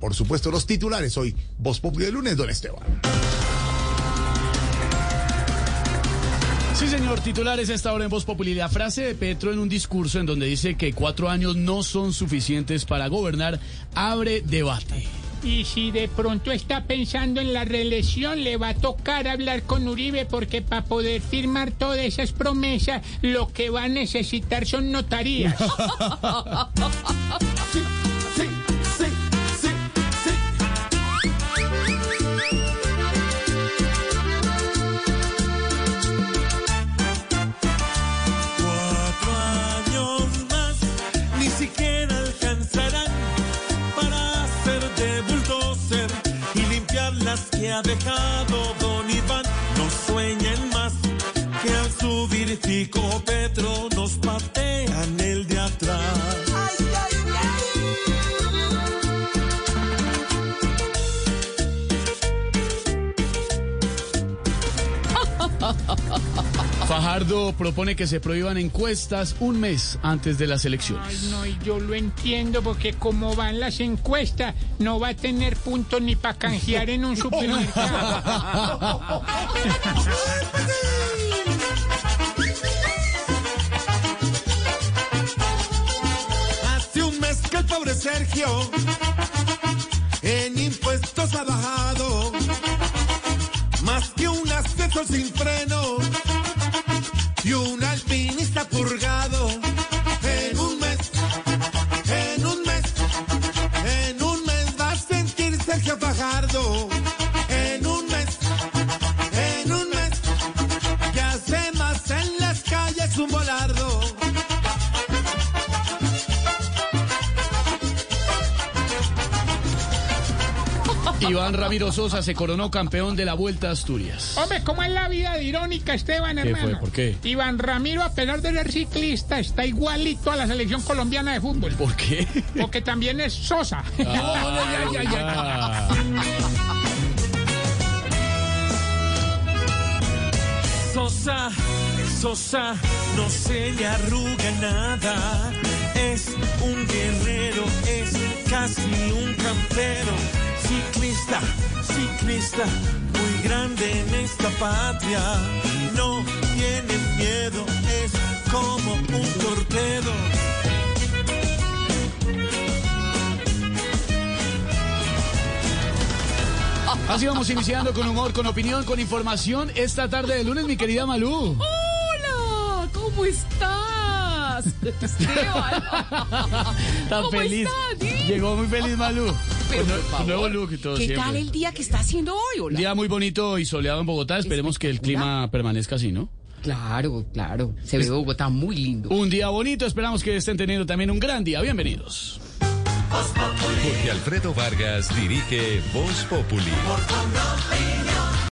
por supuesto, los titulares hoy. Voz Populi de lunes, don Esteban. Sí, señor, titulares a esta hora en Voz Populi. La frase de Petro en un discurso en donde dice que cuatro años no son suficientes para gobernar abre debate. Y si de pronto está pensando en la reelección, le va a tocar hablar con Uribe porque para poder firmar todas esas promesas, lo que va a necesitar son notarías. ha dejado Don Iván. No sueñen más que al subir Fico Petro nos patean el de atrás. Fajardo propone que se prohíban encuestas un mes antes de las elecciones. Ay, no, y yo lo entiendo porque como van las encuestas, no va a tener puntos ni para canjear en un supermercado. Hace un mes que el pobre Sergio en impuestos ha bajado más que un asesor sin freno y un alpinista purgado. En un mes, en un mes, en un mes va a sentir Sergio Fajardo. En un mes, en un mes, que hace más en las calles un volardo. Iván Ramiro Sosa se coronó campeón de la Vuelta a Asturias. Hombre, ¿cómo es la vida de irónica, Esteban, ¿Qué hermano? fue? ¿Por qué? Iván Ramiro, a pesar de ser ciclista, está igualito a la selección colombiana de fútbol. ¿Por qué? Porque también es Sosa. Ay, ay, ay, ay. Ah. Sosa, Sosa, no se le arruga nada. Es un guerrero, es casi un campero. Ciclista, ciclista, muy grande en esta patria. No tiene miedo, es como un torpedo. Así vamos iniciando con humor, con opinión, con información esta tarde de lunes, mi querida Malú. Hola, ¿cómo estás? Esteban. Tan ¿Cómo feliz. estás? Llegó muy feliz Malú. Pero, por favor, nuevo look y todo ¿Qué siempre. tal el día que está haciendo hoy? Un Hola. día muy bonito y soleado en Bogotá. Esperemos que el clima permanezca así, ¿no? Claro, claro. Se ve Bogotá muy lindo. Un día bonito. Esperamos que estén teniendo también un gran día. Bienvenidos. Jorge Alfredo Vargas dirige Voz Populi.